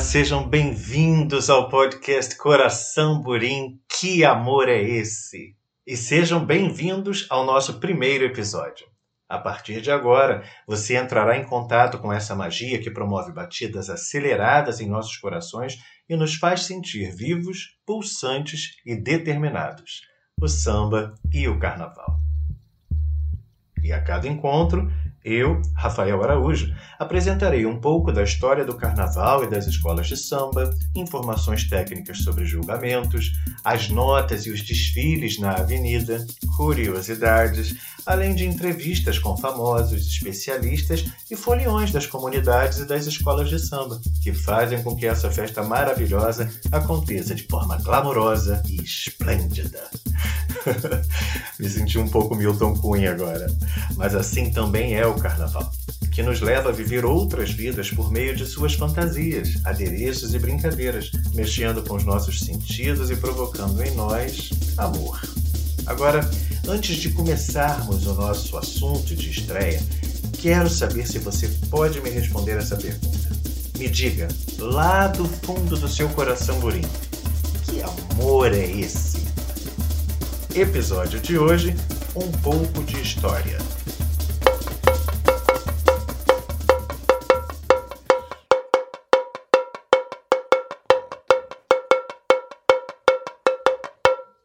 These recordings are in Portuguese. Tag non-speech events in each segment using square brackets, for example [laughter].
Sejam bem-vindos ao podcast Coração Burim. Que amor é esse? E sejam bem-vindos ao nosso primeiro episódio. A partir de agora, você entrará em contato com essa magia que promove batidas aceleradas em nossos corações e nos faz sentir vivos, pulsantes e determinados. O samba e o carnaval. E a cada encontro, eu, Rafael Araújo, apresentarei um pouco da história do carnaval e das escolas de samba, informações técnicas sobre julgamentos, as notas e os desfiles na avenida, curiosidades, além de entrevistas com famosos, especialistas e foliões das comunidades e das escolas de samba, que fazem com que essa festa maravilhosa aconteça de forma glamourosa e esplêndida. [laughs] Me senti um pouco Milton Cunha agora. Mas assim também é o carnaval, que nos leva a viver outras vidas por meio de suas fantasias, adereços e brincadeiras, mexendo com os nossos sentidos e provocando em nós amor. Agora, antes de começarmos o nosso assunto de estreia, quero saber se você pode me responder essa pergunta. Me diga, lá do fundo do seu coração, Burim, que amor é esse? Episódio de hoje: um pouco de história.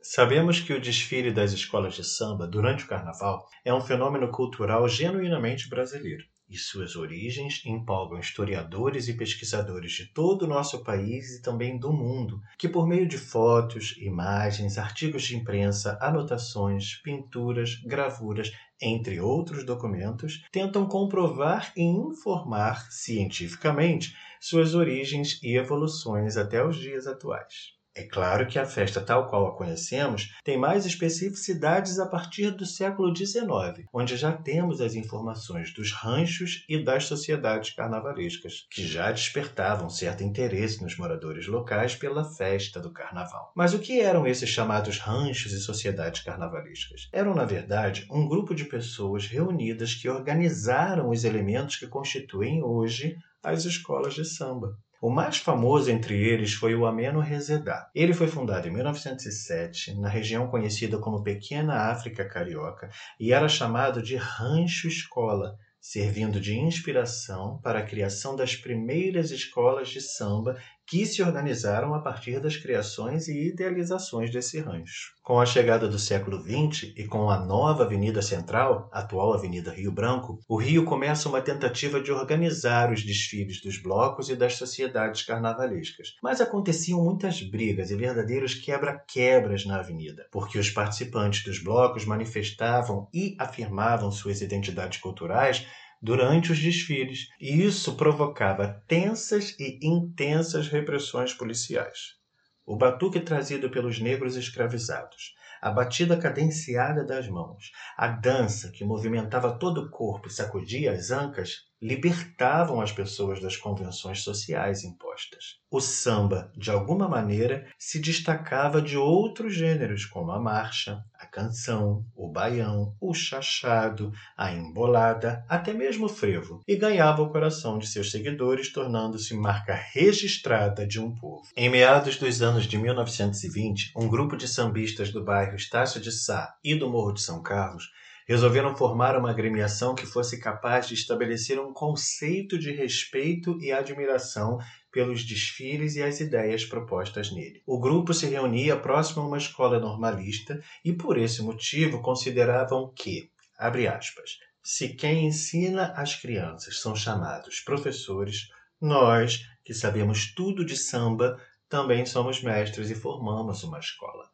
Sabemos que o desfile das escolas de samba durante o carnaval é um fenômeno cultural genuinamente brasileiro e suas origens empolgam historiadores e pesquisadores de todo o nosso país e também do mundo, que por meio de fotos, imagens, artigos de imprensa, anotações, pinturas, gravuras, entre outros documentos, tentam comprovar e informar cientificamente suas origens e evoluções até os dias atuais. É claro que a festa tal qual a conhecemos tem mais especificidades a partir do século XIX, onde já temos as informações dos ranchos e das sociedades carnavalescas, que já despertavam certo interesse nos moradores locais pela festa do carnaval. Mas o que eram esses chamados ranchos e sociedades carnavalescas? Eram, na verdade, um grupo de pessoas reunidas que organizaram os elementos que constituem hoje as escolas de samba. O mais famoso entre eles foi o Ameno Rezedá. Ele foi fundado em 1907 na região conhecida como Pequena África Carioca e era chamado de Rancho Escola, servindo de inspiração para a criação das primeiras escolas de samba que se organizaram a partir das criações e idealizações desse rancho. Com a chegada do século XX e com a nova Avenida Central, atual Avenida Rio Branco, o Rio começa uma tentativa de organizar os desfiles dos blocos e das sociedades carnavalescas. Mas aconteciam muitas brigas e verdadeiros quebra-quebras na avenida, porque os participantes dos blocos manifestavam e afirmavam suas identidades culturais durante os desfiles, e isso provocava tensas e intensas repressões policiais. O batuque trazido pelos negros escravizados, a batida cadenciada das mãos, a dança que movimentava todo o corpo e sacudia as ancas libertavam as pessoas das convenções sociais impostas. O samba, de alguma maneira, se destacava de outros gêneros, como a marcha, a canção, o baião, o chachado, a embolada, até mesmo o frevo, e ganhava o coração de seus seguidores, tornando-se marca registrada de um povo. Em meados dos anos de 1920, um grupo de sambistas do bairro Estácio de Sá e do Morro de São Carlos resolveram formar uma agremiação que fosse capaz de estabelecer um conceito de respeito e admiração pelos desfiles e as ideias propostas nele. O grupo se reunia próximo a uma escola normalista e, por esse motivo, consideravam que, abre aspas, se quem ensina as crianças são chamados professores, nós, que sabemos tudo de samba, também somos mestres e formamos uma escola.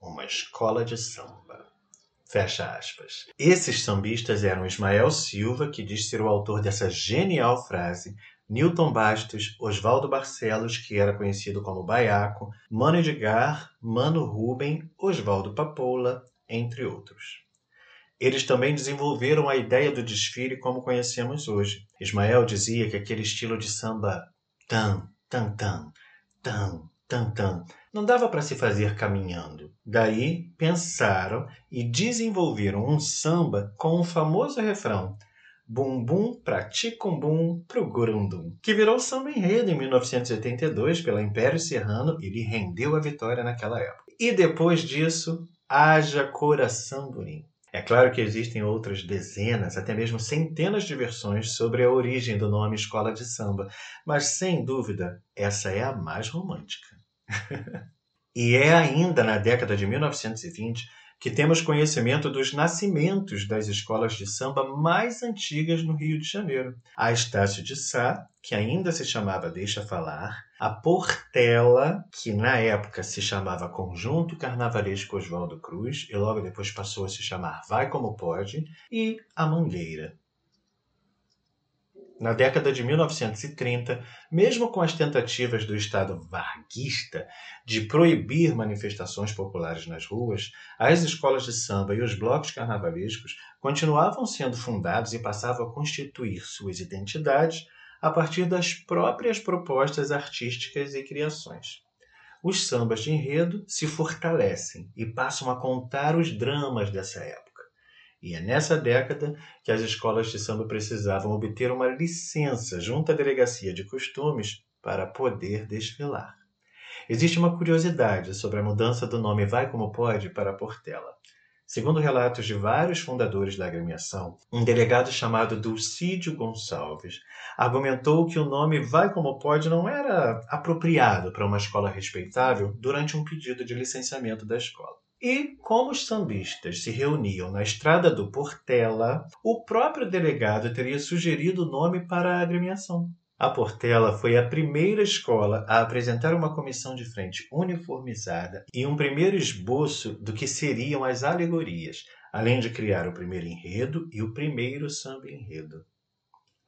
Uma escola de samba. Fecha aspas. Esses sambistas eram Ismael Silva, que diz ser o autor dessa genial frase, Newton Bastos, Oswaldo Barcelos, que era conhecido como Baiaco, Mano Edgar, Mano Rubem, Oswaldo Papoula, entre outros. Eles também desenvolveram a ideia do desfile como conhecemos hoje. Ismael dizia que aquele estilo de samba tan, tan, tan, tan, tan, tan não dava para se fazer caminhando. Daí pensaram e desenvolveram um samba com o famoso refrão: Bumbum pra Ticumbum pro Gurundum, que virou samba enredo em 1982 pela Império Serrano e lhe rendeu a vitória naquela época. E depois disso, haja coração burim. É claro que existem outras dezenas, até mesmo centenas de versões sobre a origem do nome escola de samba, mas sem dúvida essa é a mais romântica. E é ainda na década de 1920 que temos conhecimento dos nascimentos das escolas de samba mais antigas no Rio de Janeiro. A Estácio de Sá, que ainda se chamava Deixa Falar, a Portela, que na época se chamava Conjunto Carnavalesco Oswaldo Cruz e logo depois passou a se chamar Vai Como Pode, e a Mangueira. Na década de 1930, mesmo com as tentativas do Estado varguista de proibir manifestações populares nas ruas, as escolas de samba e os blocos carnavalescos continuavam sendo fundados e passavam a constituir suas identidades a partir das próprias propostas artísticas e criações. Os sambas de enredo se fortalecem e passam a contar os dramas dessa época. E é nessa década que as escolas de samba precisavam obter uma licença junto à Delegacia de Costumes para poder desfilar. Existe uma curiosidade sobre a mudança do nome Vai Como Pode para Portela. Segundo relatos de vários fundadores da agremiação, um delegado chamado Dulcídio Gonçalves argumentou que o nome Vai Como Pode não era apropriado para uma escola respeitável durante um pedido de licenciamento da escola. E como os sambistas se reuniam na estrada do Portela, o próprio delegado teria sugerido o nome para a agremiação. A Portela foi a primeira escola a apresentar uma comissão de frente uniformizada e um primeiro esboço do que seriam as alegorias, além de criar o primeiro enredo e o primeiro samba enredo.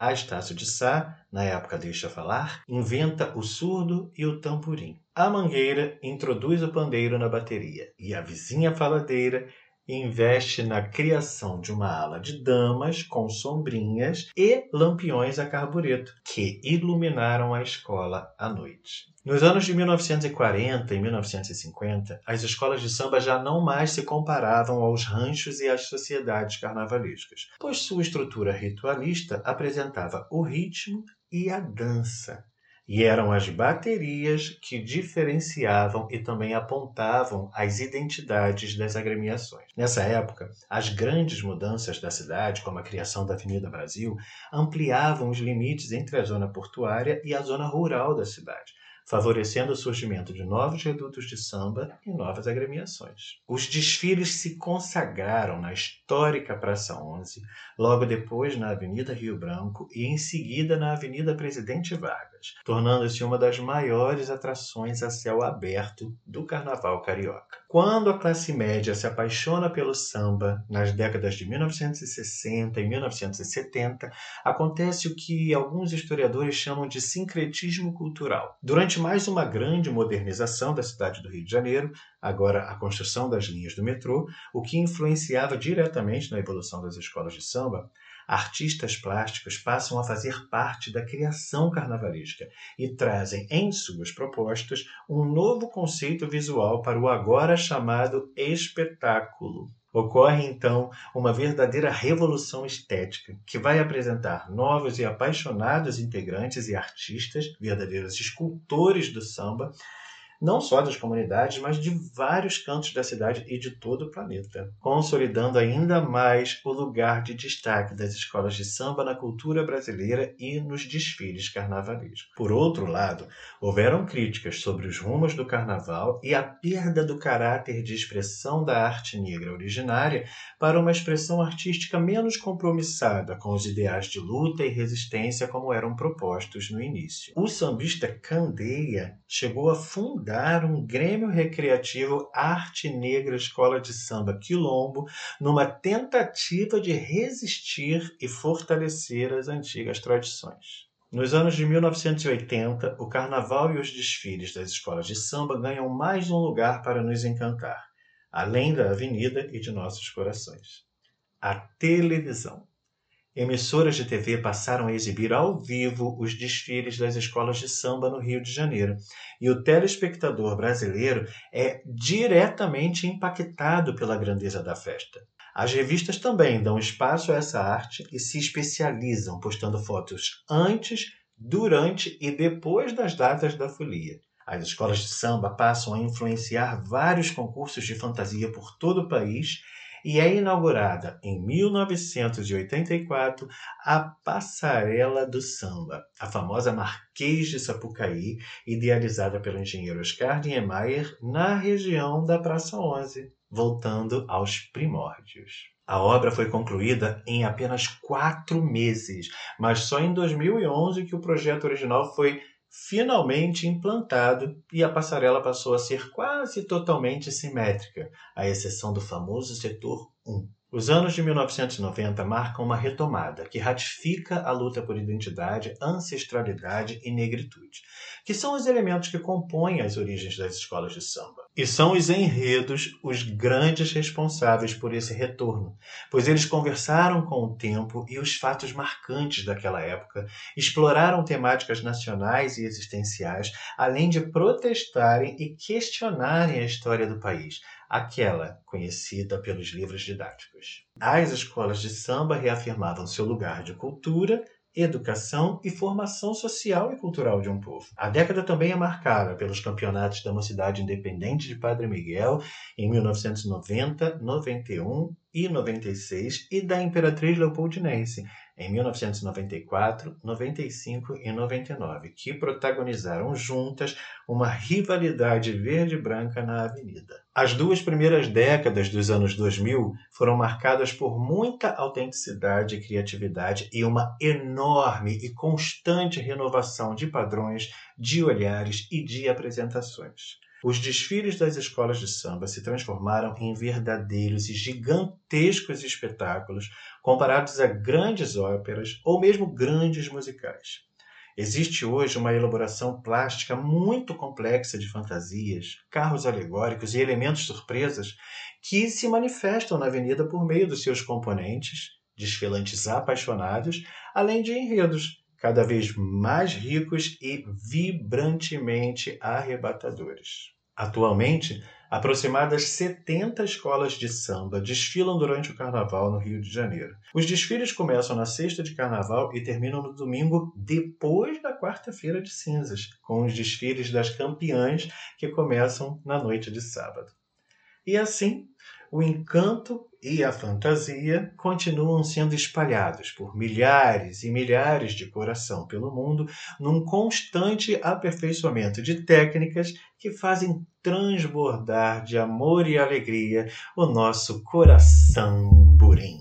A Estácio de Sá, na época Deixa Falar, inventa o surdo e o tamborim. A Mangueira introduz o pandeiro na bateria e a vizinha faladeira investe na criação de uma ala de damas com sombrinhas e lampiões a carbureto, que iluminaram a escola à noite. Nos anos de 1940 e 1950, as escolas de samba já não mais se comparavam aos ranchos e às sociedades carnavalescas, pois sua estrutura ritualista apresentava o ritmo e a dança, e eram as baterias que diferenciavam e também apontavam as identidades das agremiações. Nessa época, as grandes mudanças da cidade, como a criação da Avenida Brasil, ampliavam os limites entre a zona portuária e a zona rural da cidade favorecendo o surgimento de novos redutos de samba e novas agremiações. Os desfiles se consagraram na histórica Praça 11, logo depois na Avenida Rio Branco e em seguida na Avenida Presidente Vargas, tornando-se uma das maiores atrações a céu aberto do Carnaval carioca. Quando a classe média se apaixona pelo samba nas décadas de 1960 e 1970, acontece o que alguns historiadores chamam de sincretismo cultural. Durante mais uma grande modernização da cidade do Rio de Janeiro, agora a construção das linhas do metrô, o que influenciava diretamente na evolução das escolas de samba, artistas plásticos passam a fazer parte da criação carnavalesca e trazem em suas propostas um novo conceito visual para o agora chamado espetáculo. Ocorre então uma verdadeira revolução estética que vai apresentar novos e apaixonados integrantes e artistas, verdadeiros escultores do samba, não só das comunidades, mas de vários cantos da cidade e de todo o planeta, consolidando ainda mais o lugar de destaque das escolas de samba na cultura brasileira e nos desfiles carnavalescos. Por outro lado, houveram críticas sobre os rumos do carnaval e a perda do caráter de expressão da arte negra originária para uma expressão artística menos compromissada com os ideais de luta e resistência como eram propostos no início. O sambista Candeia chegou a fundar fundar um Grêmio Recreativo Arte Negra Escola de Samba Quilombo numa tentativa de resistir e fortalecer as antigas tradições. Nos anos de 1980, o carnaval e os desfiles das escolas de samba ganham mais um lugar para nos encantar, além da avenida e de nossos corações. A televisão. Emissoras de TV passaram a exibir ao vivo os desfiles das escolas de samba no Rio de Janeiro. E o telespectador brasileiro é diretamente impactado pela grandeza da festa. As revistas também dão espaço a essa arte e se especializam, postando fotos antes, durante e depois das datas da folia. As escolas de samba passam a influenciar vários concursos de fantasia por todo o país e é inaugurada em 1984 a Passarela do Samba, a famosa Marquês de Sapucaí, idealizada pelo engenheiro Oscar Niemeyer na região da Praça 11, voltando aos primórdios. A obra foi concluída em apenas quatro meses, mas só em 2011 que o projeto original foi finalmente implantado e a passarela passou a ser quase totalmente simétrica, à exceção do famoso setor 1. Os anos de 1990 marcam uma retomada que ratifica a luta por identidade, ancestralidade e negritude, que são os elementos que compõem as origens das escolas de samba. E são os enredos os grandes responsáveis por esse retorno, pois eles conversaram com o tempo e os fatos marcantes daquela época, exploraram temáticas nacionais e existenciais, além de protestarem e questionarem a história do país, aquela conhecida pelos livros didáticos. As escolas de samba reafirmavam seu lugar de cultura, educação e formação social e cultural de um povo. A década também é marcada pelos campeonatos da Mocidade Independente de Padre Miguel em 1990, 91 e 96 e da Imperatriz Leopoldinense em 1994, 95 e 99, que protagonizaram juntas uma rivalidade verde-branca na Avenida. As duas primeiras décadas dos anos 2000 foram marcadas por muita autenticidade e criatividade e uma enorme e constante renovação de padrões, de olhares e de apresentações. Os desfiles das escolas de samba se transformaram em verdadeiros e gigantescos espetáculos comparados a grandes óperas ou mesmo grandes musicais. Existe hoje uma elaboração plástica muito complexa de fantasias, carros alegóricos e elementos surpresas que se manifestam na avenida por meio dos seus componentes, desfilantes apaixonados, além de enredos cada vez mais ricos e vibrantemente arrebatadores. Atualmente, aproximadas 70 escolas de samba desfilam durante o carnaval no Rio de Janeiro. Os desfiles começam na sexta de carnaval e terminam no domingo depois da quarta-feira de cinzas, com os desfiles das campeãs que começam na noite de sábado. E assim, o encanto e a fantasia continuam sendo espalhados por milhares e milhares de coração pelo mundo num constante aperfeiçoamento de técnicas que fazem transbordar de amor e alegria o nosso coração burim.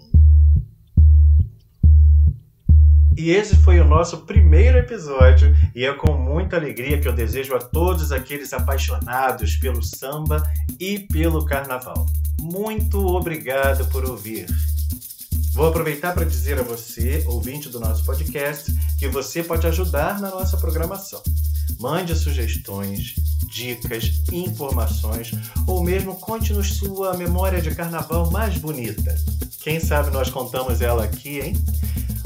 E esse foi o nosso primeiro episódio, e é com muita alegria que eu desejo a todos aqueles apaixonados pelo samba e pelo carnaval muito obrigado por ouvir. Vou aproveitar para dizer a você, ouvinte do nosso podcast, que você pode ajudar na nossa programação. Mande sugestões, dicas, informações ou mesmo conte-nos sua memória de carnaval mais bonita. Quem sabe nós contamos ela aqui, hein?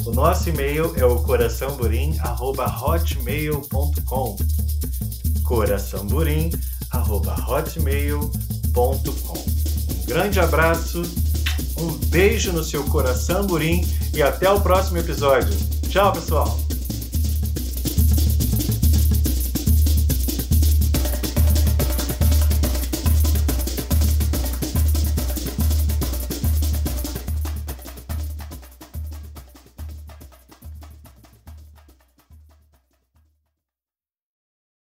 O nosso e-mail é o coraçãoburim@hotmail.com. coraçãoburim@hotmail.com. Grande abraço, um beijo no seu coração, Burim, e até o próximo episódio. Tchau, pessoal!